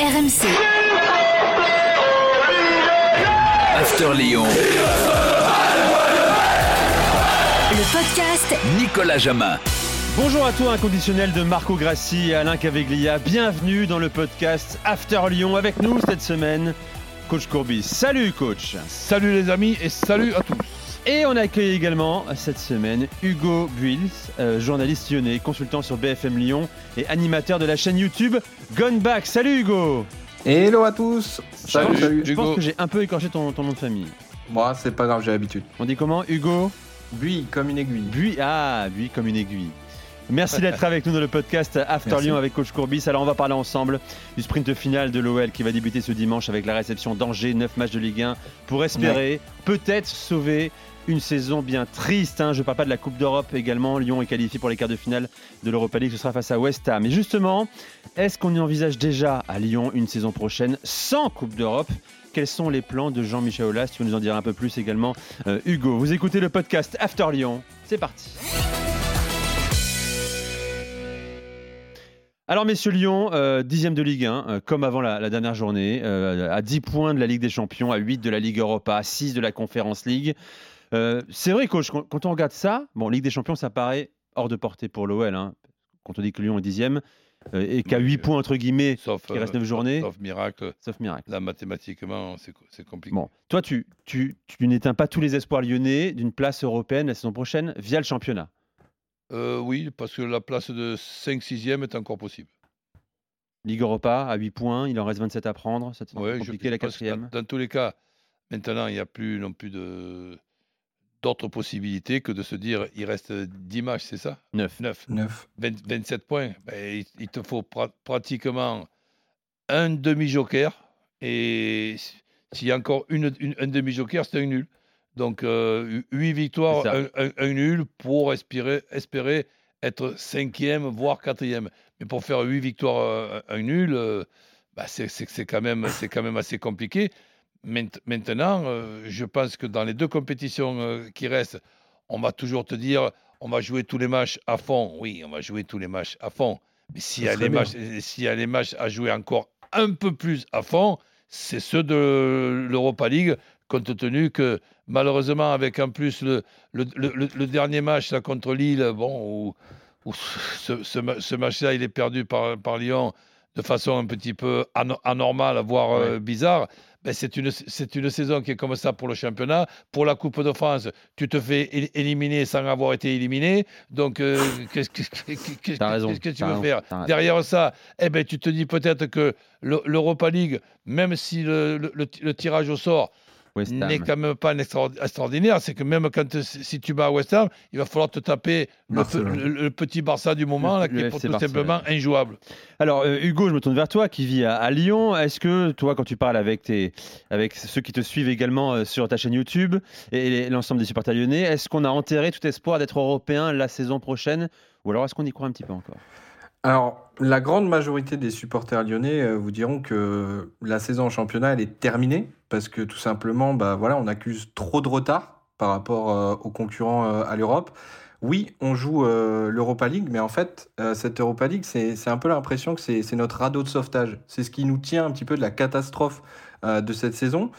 RMC. After Lyon. Le podcast Nicolas Jamin. Bonjour à toi, inconditionnel de Marco Grassi et Alain Caveglia. Bienvenue dans le podcast After Lyon. Avec nous cette semaine, Coach Courbis. Salut, coach. Salut les amis et salut à tous. Et on accueille également cette semaine Hugo Buils, euh, journaliste lyonnais, consultant sur BFM Lyon et animateur de la chaîne YouTube Gone Back. Salut Hugo Hello à tous Salut, Salut, Je pense Hugo. que j'ai un peu écorché ton, ton nom de famille. Moi, c'est pas grave, j'ai l'habitude. On dit comment Hugo? Bui comme une aiguille. Bui, ah, Bui comme une aiguille. Merci d'être avec nous dans le podcast After Merci. Lyon avec Coach Courbis. Alors on va parler ensemble du sprint final de l'OL qui va débuter ce dimanche avec la réception d'Angers, 9 matchs de Ligue 1 pour espérer peut-être sauver une saison bien triste. hein. Je ne parle pas de la Coupe d'Europe également. Lyon est qualifié pour les quarts de finale de l'Europa League. Ce sera face à West Ham. Et justement, est-ce qu'on y envisage déjà à Lyon une saison prochaine sans Coupe d'Europe? Quels sont les plans de Jean-Michel Aulas? Tu veux nous en dire un peu plus également, euh, Hugo. Vous écoutez le podcast After Lyon. C'est parti. Alors, messieurs Lyon, euh, dixième de Ligue 1, euh, comme avant la, dernière journée, euh, à 10 points de la Ligue des Champions, à 8 de la Ligue Europa, à 6 de la Conférence League. Euh, c'est vrai, coach, quand, quand on regarde ça, bon, Ligue des Champions, ça paraît hors de portée pour l'OL. Hein, quand on dit que Lyon est dixième euh, et qu'à Oui, 8 euh, points, entre guillemets, Sauf, Il reste euh, neuf sauf- journées. Sauf miracle, sauf miracle. là mathématiquement, c'est c'est compliqué. Bon, toi, tu, tu, tu n'éteins pas tous les espoirs lyonnais d'une place européenne la saison prochaine via le championnat? Euh, oui, parce que la place de 5-6e est encore possible. Ligue Europa à 8 points, il en reste 27 à prendre. Ça te semble Ouais, je- compliqué la je pense que quatrième. Dans, dans tous les cas, maintenant, il n'y a plus non plus de d'autres possibilités que de se dire il reste 10 matchs, c'est ça? 9. 9. 9. 27 points. Ben, il, il te faut pra- pratiquement un demi-joker. Et s'il y a encore une, une- un demi-joker, c'est un nul. Donc, 8 victoires, un, un- un nul pour espérer, espérer être cinquième, voire quatrième. Mais pour faire 8 victoires, euh, un nul, euh, bah, c'est c'est- c'est quand, même- c'est quand même assez compliqué. Maint- Maintenant, euh, je pense que dans les deux compétitions euh, qui restent, on va toujours te dire on va jouer tous les matchs à fond. Oui, on va jouer tous les matchs à fond. Mais s'il y, a les matchs- s'il y a les matchs à jouer encore un peu plus à fond, c'est ceux de l'Europa League, compte tenu que malheureusement, avec en plus le, le, le- le- le dernier match là, contre Lille, bon, où, où ce, ce ma- ce match-là, il est perdu par, par Lyon de façon un petit peu ano- anormale, voire euh, bizarre. Ben, c'est une, c'est une saison qui est comme ça pour le championnat. Pour la Coupe de France, tu te fais éliminer sans avoir été éliminé. Donc, euh, qu'est-ce que, tu veux faire. Derrière ça, eh ben, tu te dis peut-être que le- l'Europa League, même si le, le- le- le tirage au sort. N'est quand même pas un extraordinaire, c'est que même quand si tu bats à West Ham, il va falloir te taper le, petit Barça du moment Le- là, qui est tout simplement injouable. Alors, euh, Hugo, je me tourne vers toi qui vis à, à Lyon. Est-ce que toi, quand tu parles avec, tes, avec ceux qui te suivent également euh, sur ta chaîne YouTube et l'ensemble des supporters lyonnais, est-ce qu'on a enterré tout espoir d'être européen la saison prochaine? Ou alors est-ce qu'on y croit un petit peu encore? Alors, la grande majorité des supporters lyonnais euh, vous diront que la saison en championnat, elle est terminée parce que tout simplement, bah, voilà, on accuse trop de retard par rapport euh, aux concurrents euh, à l'Europe. Oui, on joue l'Europa League, mais en fait, cette Europa League, c'est un peu l'impression que c'est notre radeau de sauvetage. C'est ce qui nous tient un petit peu de la catastrophe de cette saison.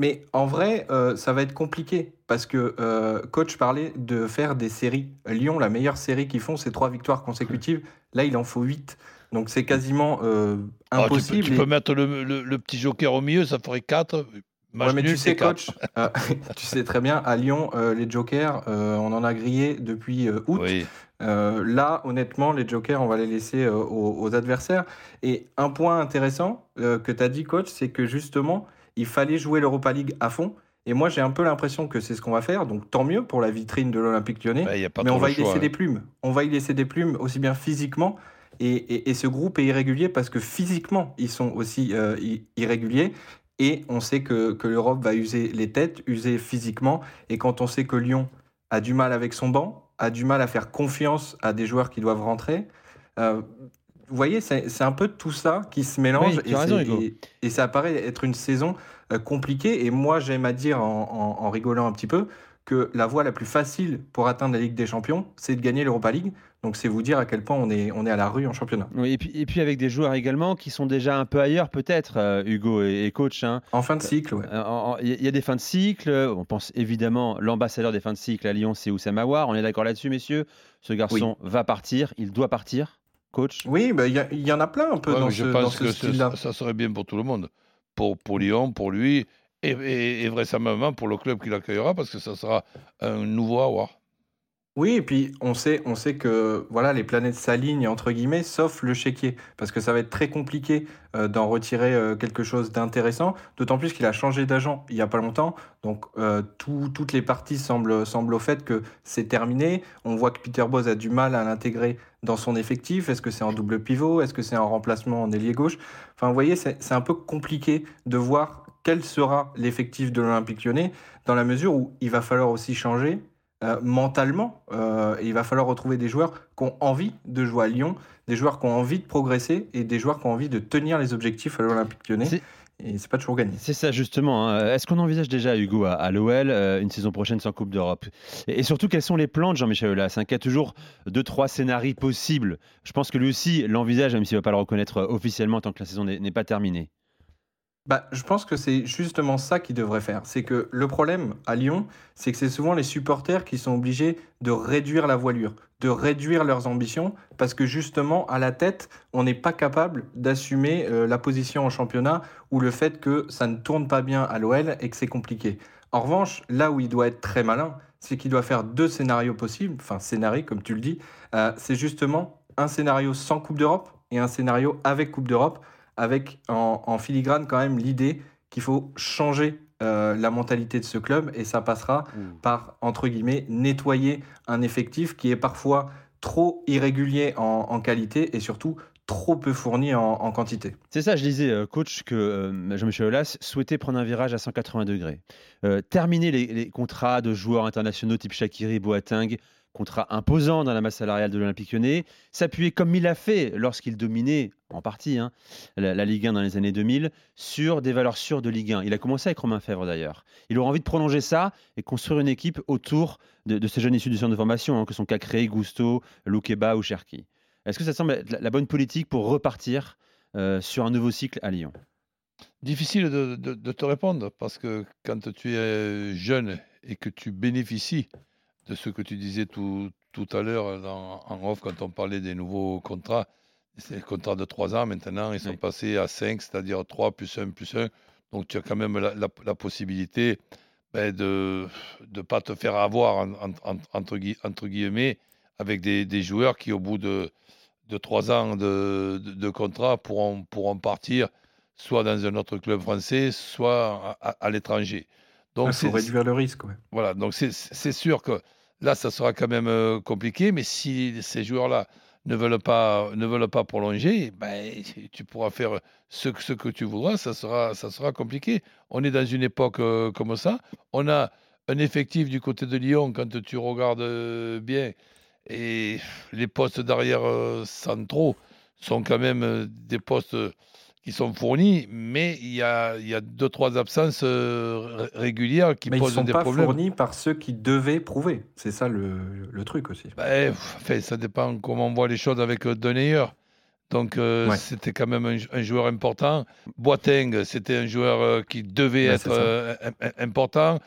Mais en vrai, euh, ça va être compliqué parce que euh, coach parlait de faire des séries. Lyon, la meilleure série qu'ils font, c'est trois victoires consécutives. Là, il en faut huit. Donc c'est quasiment euh, Ah, tu peux- impossible. tu, peux, mettre le, le- le petit joker au milieu, ça ferait 4. Ouais, mais tu sais, coach, tu sais très bien, à Lyon, les jokers, on en a grillé depuis août. Oui. Là, honnêtement, les jokers, on va les laisser aux, aux adversaires. Et un point intéressant que tu as dit, coach, c'est que justement, il fallait jouer l'Europa League à fond. Et moi, j'ai un peu l'impression que c'est ce qu'on va faire. Donc, tant mieux pour la vitrine de l'Olympique lyonnais. Pas mais on va y choix, laisser des plumes. On va y laisser des plumes aussi bien physiquement. Et, et- et ce groupe est irrégulier parce que physiquement, ils sont aussi euh, irréguliers. Et on sait que, que l'Europe va user les têtes, user physiquement. Et quand on sait que Lyon a du mal avec son banc, a du mal à faire confiance à des joueurs qui doivent rentrer, euh, vous voyez, c'est un peu tout ça qui se mélange. Oui, et, raison, et- et ça paraît être une saison euh, compliquée. Et moi, j'aime à dire en, en- en rigolant un petit peu que la voie la plus facile pour atteindre la Ligue des Champions, c'est de gagner l'Europa League. Donc c'est vous dire à quel point on est, on est à la rue en championnat. Oui, et, puis, et puis avec des joueurs également qui sont déjà un peu ailleurs peut-être, euh, Hugo et, coach. Hein. En fin de cycle, oui. Euh, il y a des fins de cycle. On pense évidemment l'ambassadeur des fins de cycle à Lyon, c'est Oussama Aouar. On est d'accord là-dessus, messieurs. Ce garçon va partir, il doit partir. Coach Oui, bah, il bah, y, y, en a plein un peu dans ce, dans ce style-là. Ça serait bien pour tout le monde. Pour, pour Lyon, pour lui, et, et, et vraisemblablement pour le club qui l'accueillera, parce que ça sera un nouveau avoir. Oui, et puis on sait, que voilà, les planètes s'alignent entre guillemets, sauf le chéquier, parce que ça va être très compliqué euh, d'en retirer euh, quelque chose d'intéressant, d'autant plus qu'il a changé d'agent il n'y a pas longtemps, donc euh, toutes les parties semblent, semblent au fait que c'est terminé. On voit que Peter Bose a du mal à l'intégrer dans son effectif. Est-ce que c'est en double pivot? Est-ce que c'est en remplacement en ailier gauche? Enfin, vous voyez, c'est un peu compliqué de voir quel sera l'effectif de l'Olympique lyonnais, dans la mesure où il va falloir aussi changer euh, mentalement. Euh, il va falloir retrouver des joueurs qui ont envie de jouer à Lyon, des joueurs qui ont envie de progresser et des joueurs qui ont envie de tenir les objectifs à l'Olympique lyonnais. Et c'est pas toujours gagné. C'est ça justement. Hein. Est-ce qu'on envisage déjà, Hugo, à, l'OL, euh, une saison prochaine sans Coupe d'Europe? Et, surtout, quels sont les plans de Jean-Michel Aulas hein, Qui a toujours deux, trois scénarios possibles. Je pense que lui aussi l'envisage, même s'il ne va pas le reconnaître officiellement tant que la saison n'est pas terminée. Bah, je pense que c'est justement ça qu'il devrait faire. C'est que le problème à Lyon, c'est que c'est souvent les supporters qui sont obligés de réduire la voilure, de réduire leurs ambitions, parce que justement, à la tête, on n'est pas capable d'assumer euh, la position en championnat ou le fait que ça ne tourne pas bien à l'OL et que c'est compliqué. En revanche, là où il doit être très malin, c'est qu'il doit faire deux scénarios possibles, enfin scénarii comme tu le dis, euh, c'est justement un scénario sans Coupe d'Europe et un scénario avec Coupe d'Europe avec en, filigrane quand même l'idée qu'il faut changer euh, la mentalité de ce club et ça passera mmh. par, entre guillemets, nettoyer un effectif qui est parfois trop irrégulier en, qualité et surtout trop peu fourni en, quantité. C'est ça, je disais, euh, coach, que euh, Jean-Michel Aulas souhaitait prendre un virage à 180 degrés. terminer les, contrats de joueurs internationaux type Shakiri, Boateng, contrat imposant dans la masse salariale de l'Olympique lyonnais, s'appuyer comme il l'a fait lorsqu'il dominait en partie hein, la, Ligue 1 dans les années 2000 sur des valeurs sûres de Ligue 1. Il a commencé avec Romain Fèvre d'ailleurs. Il aura envie de prolonger ça et construire une équipe autour de, ces jeunes issus du centre de formation hein, que sont Cacré, Gusto, Loukeba ou Cherki. Est-ce que ça semble être la bonne politique pour repartir euh, sur un nouveau cycle à Lyon? Difficile de, de, te répondre parce que quand tu es jeune et que tu bénéficies de ce que tu disais tout, tout à l'heure en off quand on parlait des nouveaux contrats. C'est le contrat de 3 ans maintenant, ils sont passés à 5, c'est-à-dire 3 plus 1 plus 1. Donc tu as quand même la, possibilité ben, de ne pas te faire avoir, entre, entre, guillemets, avec des, des, joueurs qui, au bout de, de 3 ans de, de, contrat, pourront, pourront partir soit dans un autre club français, soit à, l'étranger. Donc, il faut réduire le risque. Voilà, donc c'est sûr que Là, ça sera quand même euh, compliqué, mais si ces joueurs-là ne veulent pas, ne veulent pas prolonger, ben, tu pourras faire ce, ce, que tu voudras, ça sera, ça sera compliqué. On est dans une époque euh, comme ça. On a un effectif du côté de Lyon, quand tu regardes euh, bien, et les postes d'arrière centraux sont quand même des postes qui sont fournis, mais il y a, il y a deux, trois absences euh, régulières qui posent des problèmes. ils ne sont pas fournis par ceux qui devaient prouver. C'est ça le, le, truc aussi. Ben, ça dépend comment on voit les choses avec euh, Deneyer. Donc euh, c'était quand même un, joueur important. Boateng, c'était un joueur euh, qui devait être euh, important.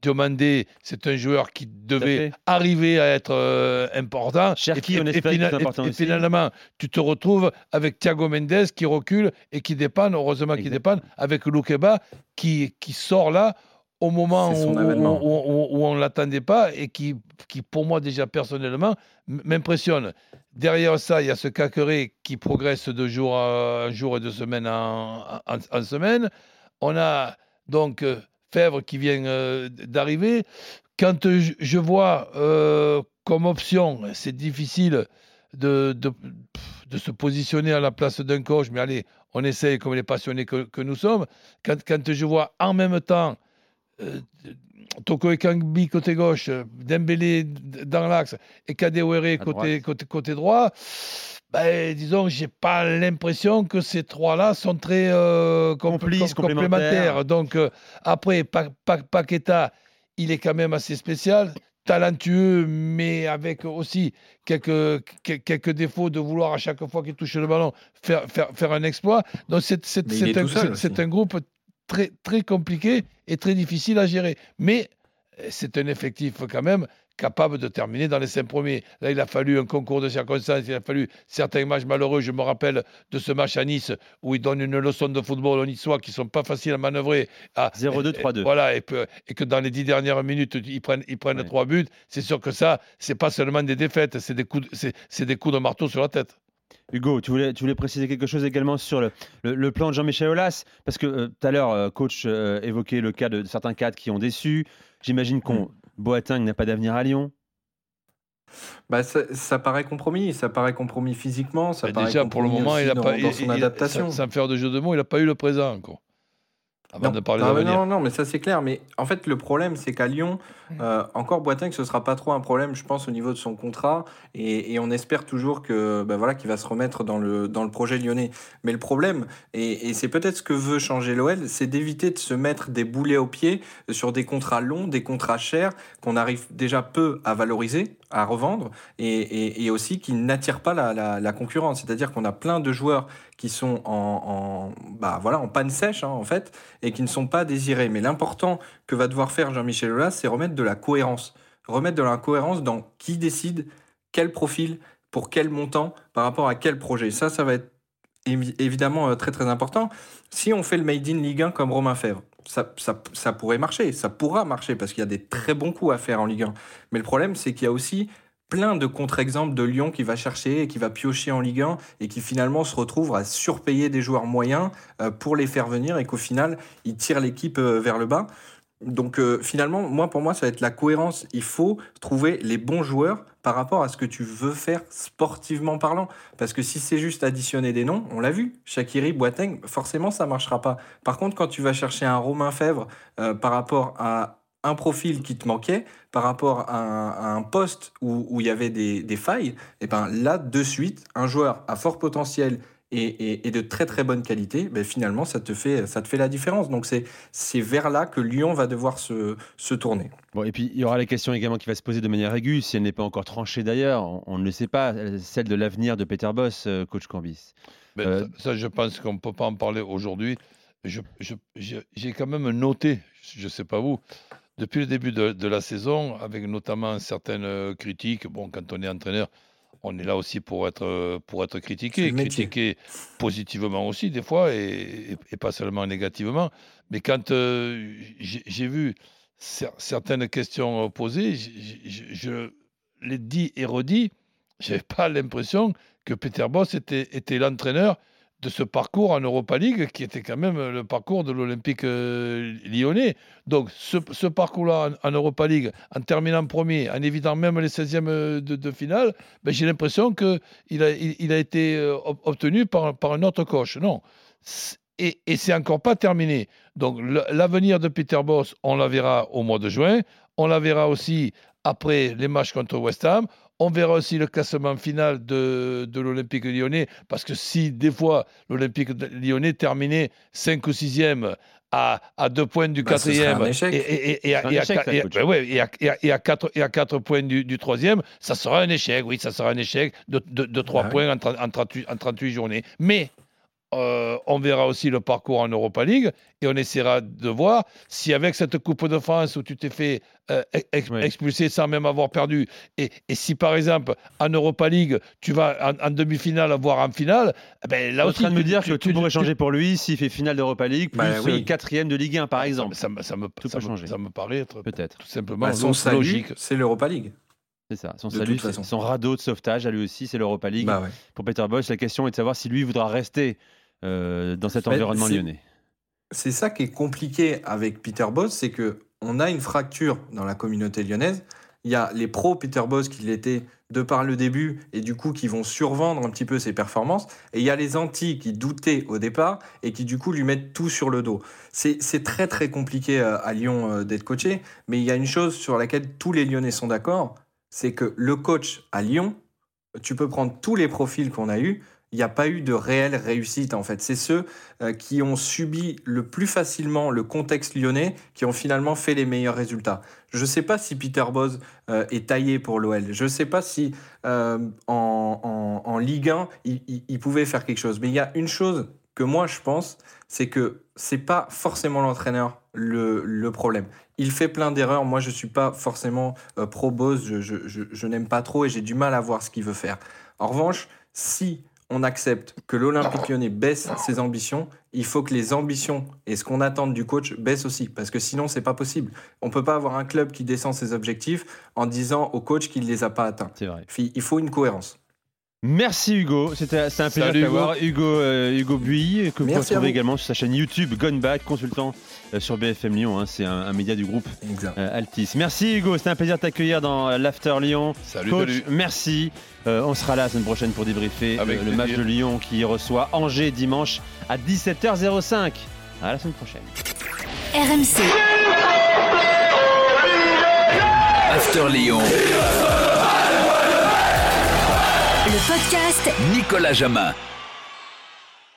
Diomandé, c'est un joueur qui devait arriver à être important. Cherki, et, et, finalement, tu te retrouves avec Thiago Mendes qui recule et qui dépanne, heureusement qu'il dépanne, avec Loukeba qui, qui sort là au moment où, on ne l'attendait pas et qui, qui, pour moi, déjà personnellement, m'impressionne. Derrière ça, il y a ce Caqueret qui progresse de jour en jour et de semaine en, en, semaine. On a donc euh, Fèvre qui vient euh, d'arriver. Quand je, vois euh, comme option, c'est difficile de, de, de, se positionner à la place d'un coach, mais allez, on essaye comme les passionnés que, que nous sommes. Quand, quand je vois en même temps Toko Ekambi côté gauche, Dembélé dans l'axe et Kadewere côté, côté, côté droit, ben, disons, j'ai pas l'impression que ces trois-là sont très euh, complémentaires. Donc, euh, après, Paqueta, il est quand même assez spécial, talentueux, mais avec aussi quelques, quelques défauts de vouloir à chaque fois qu'il touche le ballon faire, faire, faire un exploit. Donc c'est un, un, groupe très, très compliqué et très difficile à gérer. Mais euh, c'est un effectif quand même capable de terminer dans les cinq premiers. Là, il a fallu un concours de circonstances, il a fallu certains matchs malheureux. Je me rappelle de ce match à Nice où il donne une leçon de football aux Niçois qui sont pas faciles à manœuvrer. 0-2, 3-2. Voilà, et, que dans les dix dernières minutes, ils prennent, ils prennent trois buts. C'est sûr que ça, c'est pas seulement des défaites, c'est des, coups de, c'est, des coups de marteau sur la tête. Hugo, tu voulais, tu voulais préciser quelque chose également sur le, le, plan de Jean-Michel Aulas? Parce que euh, tout à l'heure, euh, coach euh, évoquait le cas de, certains cadres qui ont déçu. J'imagine qu'on mm. Boateng n'a pas d'avenir à Lyon. Bah, ça, paraît compromis, ça paraît compromis physiquement, ça bah, déjà pour le moment il a pas dans son adaptation. Sans, faire de jeu de mots, il n'a pas eu le présent encore non, de parler non, non, mais ça c'est clair. Mais en fait, le problème, c'est qu'à Lyon, euh, encore Boateng, ce sera pas trop un problème, je pense, au niveau de son contrat. Et, on espère toujours que, ben voilà, qu'il va se remettre dans le, dans le projet lyonnais. Mais le problème, et, c'est peut-être ce que veut changer l'OL, c'est d'éviter de se mettre des boulets aux pieds sur des contrats longs, des contrats chers, qu'on arrive déjà peu à valoriser, à revendre, et, aussi qui n'attirent pas la, la concurrence. C'est-à-dire qu'on a plein de joueurs qui sont en, bah voilà, en panne sèche, hein, en fait, et qui ne sont pas désirés. Mais l'important que va devoir faire Jean-Michel Aulas, c'est remettre de la cohérence. Remettre de la cohérence dans qui décide, quel profil, pour quel montant, par rapport à quel projet. Ça, ça va être évidemment euh, très très important. Si on fait le Made in Ligue 1 comme Romain Fèvre, ça, ça, ça pourrait marcher, ça pourra marcher parce qu'il y a des très bons coups à faire en Ligue 1. Mais le problème, c'est qu'il y a aussi plein de contre-exemples de Lyon qui va chercher et qui va piocher en Ligue 1 et qui finalement se retrouve à surpayer des joueurs moyens euh, pour les faire venir et qu'au final, ils tirent l'équipe euh, vers le bas. Donc euh, finalement, moi pour moi, ça va être la cohérence. Il faut trouver les bons joueurs par rapport à ce que tu veux faire sportivement parlant. Parce que si c'est juste additionner des noms, on l'a vu, Shakiri, Boateng, forcément ça marchera pas. Par contre, quand tu vas chercher un Romain Fèvre par rapport à un profil qui te manquait par rapport à un, poste où, il y avait des, failles, et eh ben là, de suite, un joueur à fort potentiel et, de très très bonne qualité, ben finalement, ça te, fait, ça te fait la différence. Donc c'est vers là que Lyon va devoir se, se, tourner. Bon, et puis il y aura la question également qui va se poser de manière aiguë, si elle n'est pas encore tranchée d'ailleurs, on, ne le sait pas, celle de l'avenir de Peter Boss, euh, coach Cambis. Ben, euh, ça, je pense qu'on ne peut pas en parler aujourd'hui. J'ai je, quand même noté, je ne sais pas vous, depuis le début de, la saison, avec notamment certaines euh, critiques. Bon, quand on est entraîneur, on est là aussi pour être, euh, pour être critiqué, critiqué positivement aussi des fois et, pas seulement négativement. Mais quand euh, j'ai vu certaines questions posées, je, les dis et redis, j'avais pas l'impression que Peter Boss était, était l'entraîneur de ce parcours en Europa League qui était quand même le parcours de l'Olympique euh, lyonnais. Donc ce, parcours-là en, Europa League, en terminant premier, en évitant même les 16e euh, de, finale, ben, j'ai l'impression qu'il a, il, a été euh, obtenu par, par un autre coach. Non. Et, et c'est encore pas terminé. Donc l'avenir de Peter Boss, on la verra au mois de juin. On la verra aussi après les matchs contre West Ham. On verra aussi le classement final de, l'Olympique lyonnais, parce que si des fois l'Olympique lyonnais terminait 5 ou 6e à, à deux points du bah, quatrième et, à 4 points du, troisième, ça sera un échec, oui, ça sera un échec de, de, 3 bah points en, en, 38, en 38 journées. Mais euh, on verra aussi le parcours en Europa League et on essaiera de voir si avec cette Coupe de France où tu t'es fait euh, expulser sans même avoir perdu, et, si par exemple en Europa League tu vas en, demi-finale voire en finale, eh ben, là aussi. en train de me dire que tout pourrait changer pour lui s'il fait finale d'Europa League plus bah oui. quatrième de Ligue 1 par exemple. Ça, ça, me, tout ça, me, changer. ça me paraît être peut-être tout simplement bah, son logique. C'est l'Europa League. C'est ça, son salut, son radeau de sauvetage à lui aussi, c'est l'Europa League. Bah pour Peter Bosch, la question est de savoir si lui voudra rester euh, dans cet environnement lyonnais. C'est ça qui est compliqué avec Peter Boss, c'est que on a une fracture dans la communauté lyonnaise. Il y a les pros Peter Boss qui l'étaient de par le début et du coup qui vont survendre un petit peu ses performances. Et il y a les anti qui doutaient au départ et qui du coup lui mettent tout sur le dos. C'est très très compliqué euh, à Lyon euh, d'être coaché, mais il y a une chose sur laquelle tous les Lyonnais sont d'accord, c'est que le coach à Lyon, tu peux prendre tous les profils qu'on a eus, il n'y a pas eu de réelle réussite en fait. C'est ceux euh, qui ont subi le plus facilement le contexte lyonnais qui ont finalement fait les meilleurs résultats. Je ne sais pas si Peter Boz euh, est taillé pour l'OL. Je ne sais pas si euh, en, Ligue 1, il, pouvait faire quelque chose. Mais il y a une chose que moi je pense, c'est que c'est pas forcément l'entraîneur le, problème. Il fait plein d'erreurs. Moi, je suis pas forcément pro Boz. Je n'aime pas trop et j'ai du mal à voir ce qu'il veut faire. En revanche, si on accepte que l'Olympique lyonnais baisse ses ambitions, il faut que les ambitions et ce qu'on attend du coach baissent aussi, parce que sinon, c'est pas possible. On peut pas avoir un club qui descend ses objectifs en disant au coach qu'il les a pas atteints. C'est vrai. Il faut une cohérence. Merci Hugo, c'était un plaisir de t'avoir. Hugo, euh, Hugo Buy, que vous retrouvez également sur sa chaîne YouTube Gone Back, consultant euh, sur BFM Lyon, hein. c'est un, média du groupe euh, Altis. Merci Hugo, c'était un plaisir de t'accueillir dans l'After Lyon. Salut, Coach, merci. on sera là la semaine prochaine pour débriefer le match de Lyon qui reçoit Angers dimanche à 17h05. À la semaine prochaine. RMC. After Lyon. Le podcast Nicolas Jamin.